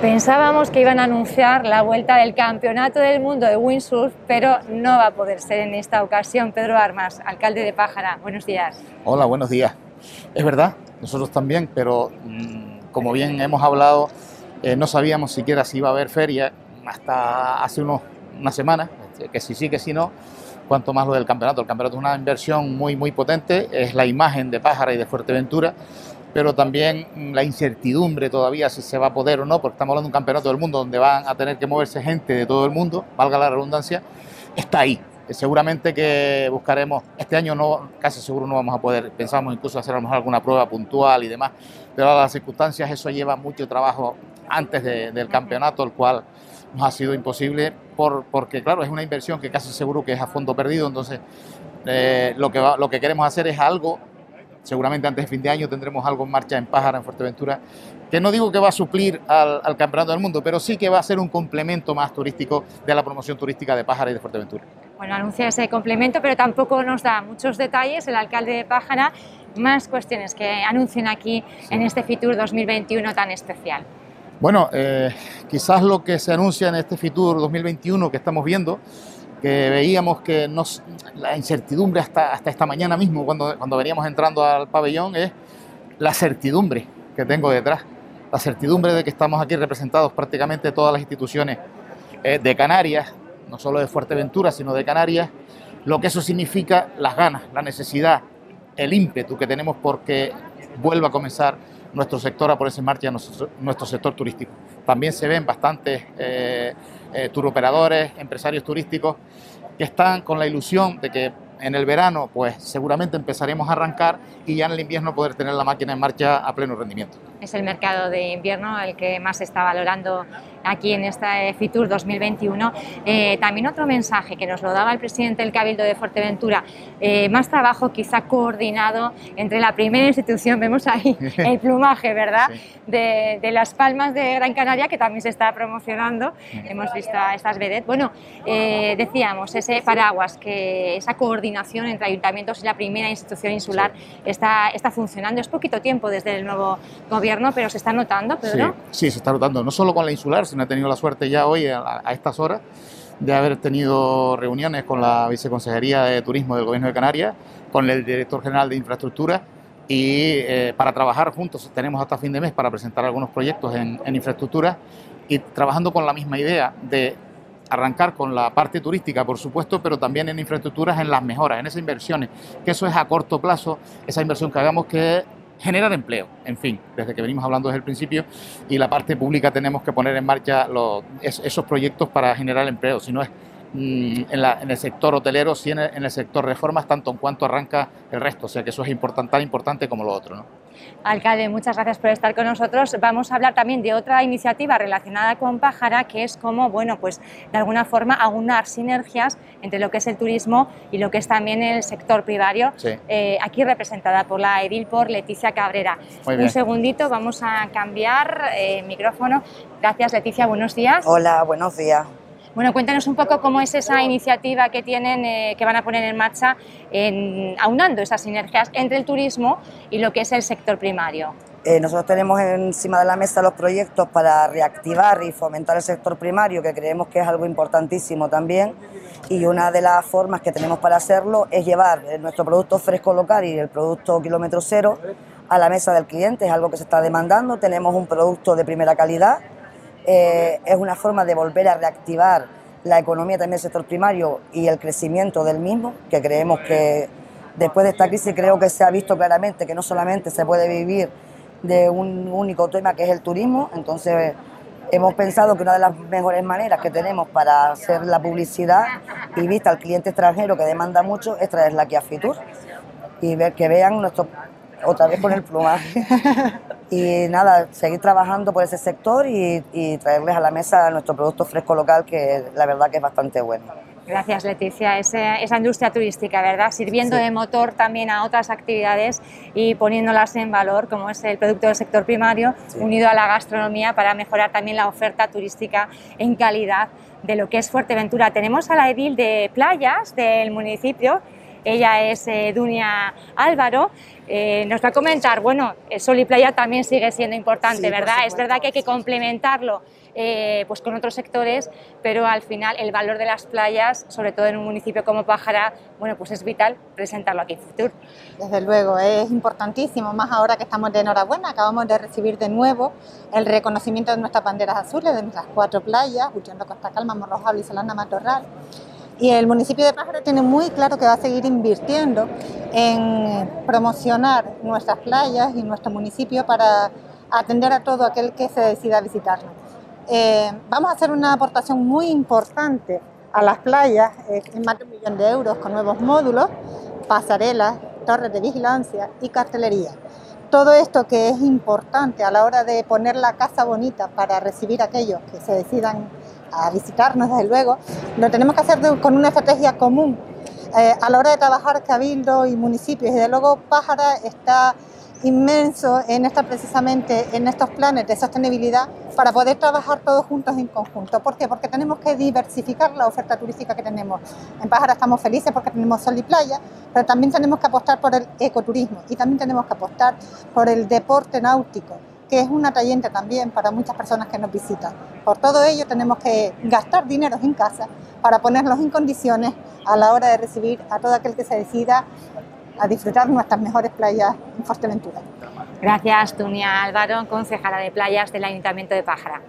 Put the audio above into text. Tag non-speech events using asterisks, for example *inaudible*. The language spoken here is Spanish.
Pensábamos que iban a anunciar la vuelta del Campeonato del Mundo de windsurf, pero no va a poder ser en esta ocasión. Pedro Armas, alcalde de Pájara, buenos días. Hola, buenos días. Es verdad, nosotros también, pero mm, como bien hemos hablado, eh, no sabíamos siquiera si iba a haber feria hasta hace unos, una semana, este, que si sí, que si no, cuanto más lo del campeonato. El campeonato es una inversión muy, muy potente, es la imagen de Pájara y de Fuerteventura pero también la incertidumbre todavía si se va a poder o no, porque estamos hablando de un campeonato del mundo donde van a tener que moverse gente de todo el mundo, valga la redundancia, está ahí. Seguramente que buscaremos, este año no, casi seguro no vamos a poder, pensamos incluso hacer alguna prueba puntual y demás, pero a las circunstancias eso lleva mucho trabajo antes del campeonato, el cual nos ha sido imposible por, porque, claro, es una inversión que casi seguro que es a fondo perdido, entonces eh, lo, que lo que queremos hacer es algo seguramente antes de fin de año tendremos algo en marcha en Pájara, en Fuerteventura, que no digo que va a suplir al, Campeonato del Mundo, pero sí que va a ser un complemento más turístico de la promoción turística de Pájara y de Fuerteventura. Bueno, anuncia ese complemento, pero tampoco nos da muchos detalles el alcalde de Pájara, más cuestiones que anuncien aquí en este FITUR 2021 tan especial. Bueno, eh, quizás lo que se anuncia en este FITUR 2021 que estamos viendo que veíamos que nos, la incertidumbre hasta, hasta esta mañana mismo, cuando, cuando veníamos entrando al pabellón, es la certidumbre que tengo detrás. La certidumbre de que estamos aquí representados prácticamente todas las instituciones eh, de Canarias, no solo de Fuerteventura, sino de Canarias, lo que eso significa, las ganas, la necesidad, el ímpetu que tenemos porque vuelva a comenzar nuestro sector a ponerse en marcha, nuestro, nuestro sector turístico. También se ven bastantes eh, eh, turoperadores, empresarios turísticos, que están con la ilusión de que en el verano, pues seguramente empezaremos a arrancar y ya en el invierno poder tener la máquina en marcha a pleno rendimiento. Es el mercado de invierno el que más se está valorando aquí en esta eh, FITUR 2021. Eh, también otro mensaje que nos lo daba el presidente del Cabildo de Fuerteventura, eh, más trabajo quizá coordinado entre la primera institución, vemos ahí *laughs* el plumaje, ¿verdad?, de, Las Palmas de Gran Canaria, que también se está promocionando, hemos visto a estas vedettes. Bueno, decíamos, ese paraguas, que esa coordinación entre ayuntamientos y la primera institución insular está, está funcionando. Es poquito tiempo desde el nuevo gobierno, pero se está notando, Pedro. Sí, sí, se está notando, no solo con la insular, sino he tenido la suerte ya hoy, a, estas horas, de haber tenido reuniones con la Viceconsejería de Turismo del Gobierno de Canarias, con el Director General de Infraestructura y eh, para trabajar juntos. Tenemos hasta fin de mes para presentar algunos proyectos en, en infraestructura y trabajando con la misma idea de arrancar con la parte turística, por supuesto, pero también en infraestructuras, en las mejoras, en esas inversiones, que eso es a corto plazo, esa inversión que hagamos que generar empleo, en fin, desde que venimos hablando desde el principio, y la parte pública tenemos que poner en marcha esos proyectos para generar empleo, si no es mm, en, el sector hotelero, si en el, en el sector reformas, tanto en cuanto arranca el resto, o sea que eso es importante, tan importante como lo otro. ¿no? Alcalde, muchas gracias por estar con nosotros. Vamos a hablar también de otra iniciativa relacionada con Pájara, que es como, bueno, pues de alguna forma aunar sinergias entre lo que es el turismo y lo que es también el sector primario, eh, aquí representada por la edil por Leticia Cabrera. Un segundito, vamos a cambiar eh, micrófono. Gracias, Leticia, buenos días. Hola, buenos días. Bueno, cuéntanos un poco cómo es esa iniciativa que tienen, eh, que van a poner en marcha, aunando esas sinergias entre el turismo y lo que es el sector primario. Eh, nosotros tenemos encima de la mesa los proyectos para reactivar y fomentar el sector primario, que creemos que es algo importantísimo también. Y una de las formas que tenemos para hacerlo es llevar eh, nuestro producto fresco local y el producto kilómetro cero a la mesa del cliente. Es algo que se está demandando. Tenemos un producto de primera calidad eh, es una forma de volver a reactivar la economía también del sector primario y el crecimiento del mismo, que creemos que después de esta crisis creo que se ha visto claramente que no solamente se puede vivir de un único tema que es el turismo, entonces hemos pensado que una de las mejores maneras que tenemos para hacer la publicidad y vista al cliente extranjero que demanda mucho es traerla aquí a Fitur y ver que vean nuestro otra vez con el plumaje. *laughs* y nada, seguir trabajando por ese sector y, traerles a la mesa nuestro producto fresco local, que la verdad que es bastante bueno. Gracias, Leticia. esa industria turística, ¿verdad? Sirviendo de motor también a otras actividades y poniéndolas en valor, como es el producto del sector primario, unido a la gastronomía para mejorar también la oferta turística en calidad de lo que es Fuerteventura. Tenemos a la edil de playas del municipio ella es eh, Dunia Álvaro, eh, nos va a comentar, bueno, el sol y playa también sigue siendo importante, ¿verdad? es verdad que hay que complementarlo eh, pues con otros sectores, pero al final el valor de las playas, sobre todo en un municipio como Pájara, bueno, pues es vital presentarlo aquí en Futur. Desde luego, es importantísimo, más ahora que estamos de enhorabuena, acabamos de recibir de nuevo el reconocimiento de nuestras banderas azules, de nuestras cuatro playas, Uchendo, Costa Calma, Morrojable y Solana Matorral. Y el municipio de Pájara tiene muy claro que va a seguir invirtiendo en promocionar nuestras playas y nuestro municipio para atender a todo aquel que se decida visitarnos. Eh, vamos a hacer una aportación muy importante a las playas, eh, en más de un millón de euros con nuevos módulos, pasarelas, torres de vigilancia y cartelería. Todo esto que es importante a la hora de poner la casa bonita para recibir a aquellos que se decidan a visitarnos, desde luego, lo tenemos que hacer con una estrategia común. Eh, a la hora de trabajar Cabildo y municipios, y desde luego Pájara está inmenso en esta, precisamente en estos planes de sostenibilidad para poder trabajar todos juntos en conjunto. ¿Por qué? Porque tenemos que diversificar la oferta turística que tenemos. En Pájara estamos felices porque tenemos sol y playa, pero también tenemos que apostar por el ecoturismo y también tenemos que apostar por el deporte náutico que es un atrayente también para muchas personas que nos visitan. Por todo ello tenemos que gastar dinero en casa para ponerlos en condiciones a la hora de recibir a todo aquel que se decida a disfrutar nuestras mejores playas en Fuerteventura. Gracias, Tunia Álvaro, concejala de playas del Ayuntamiento de Pájara.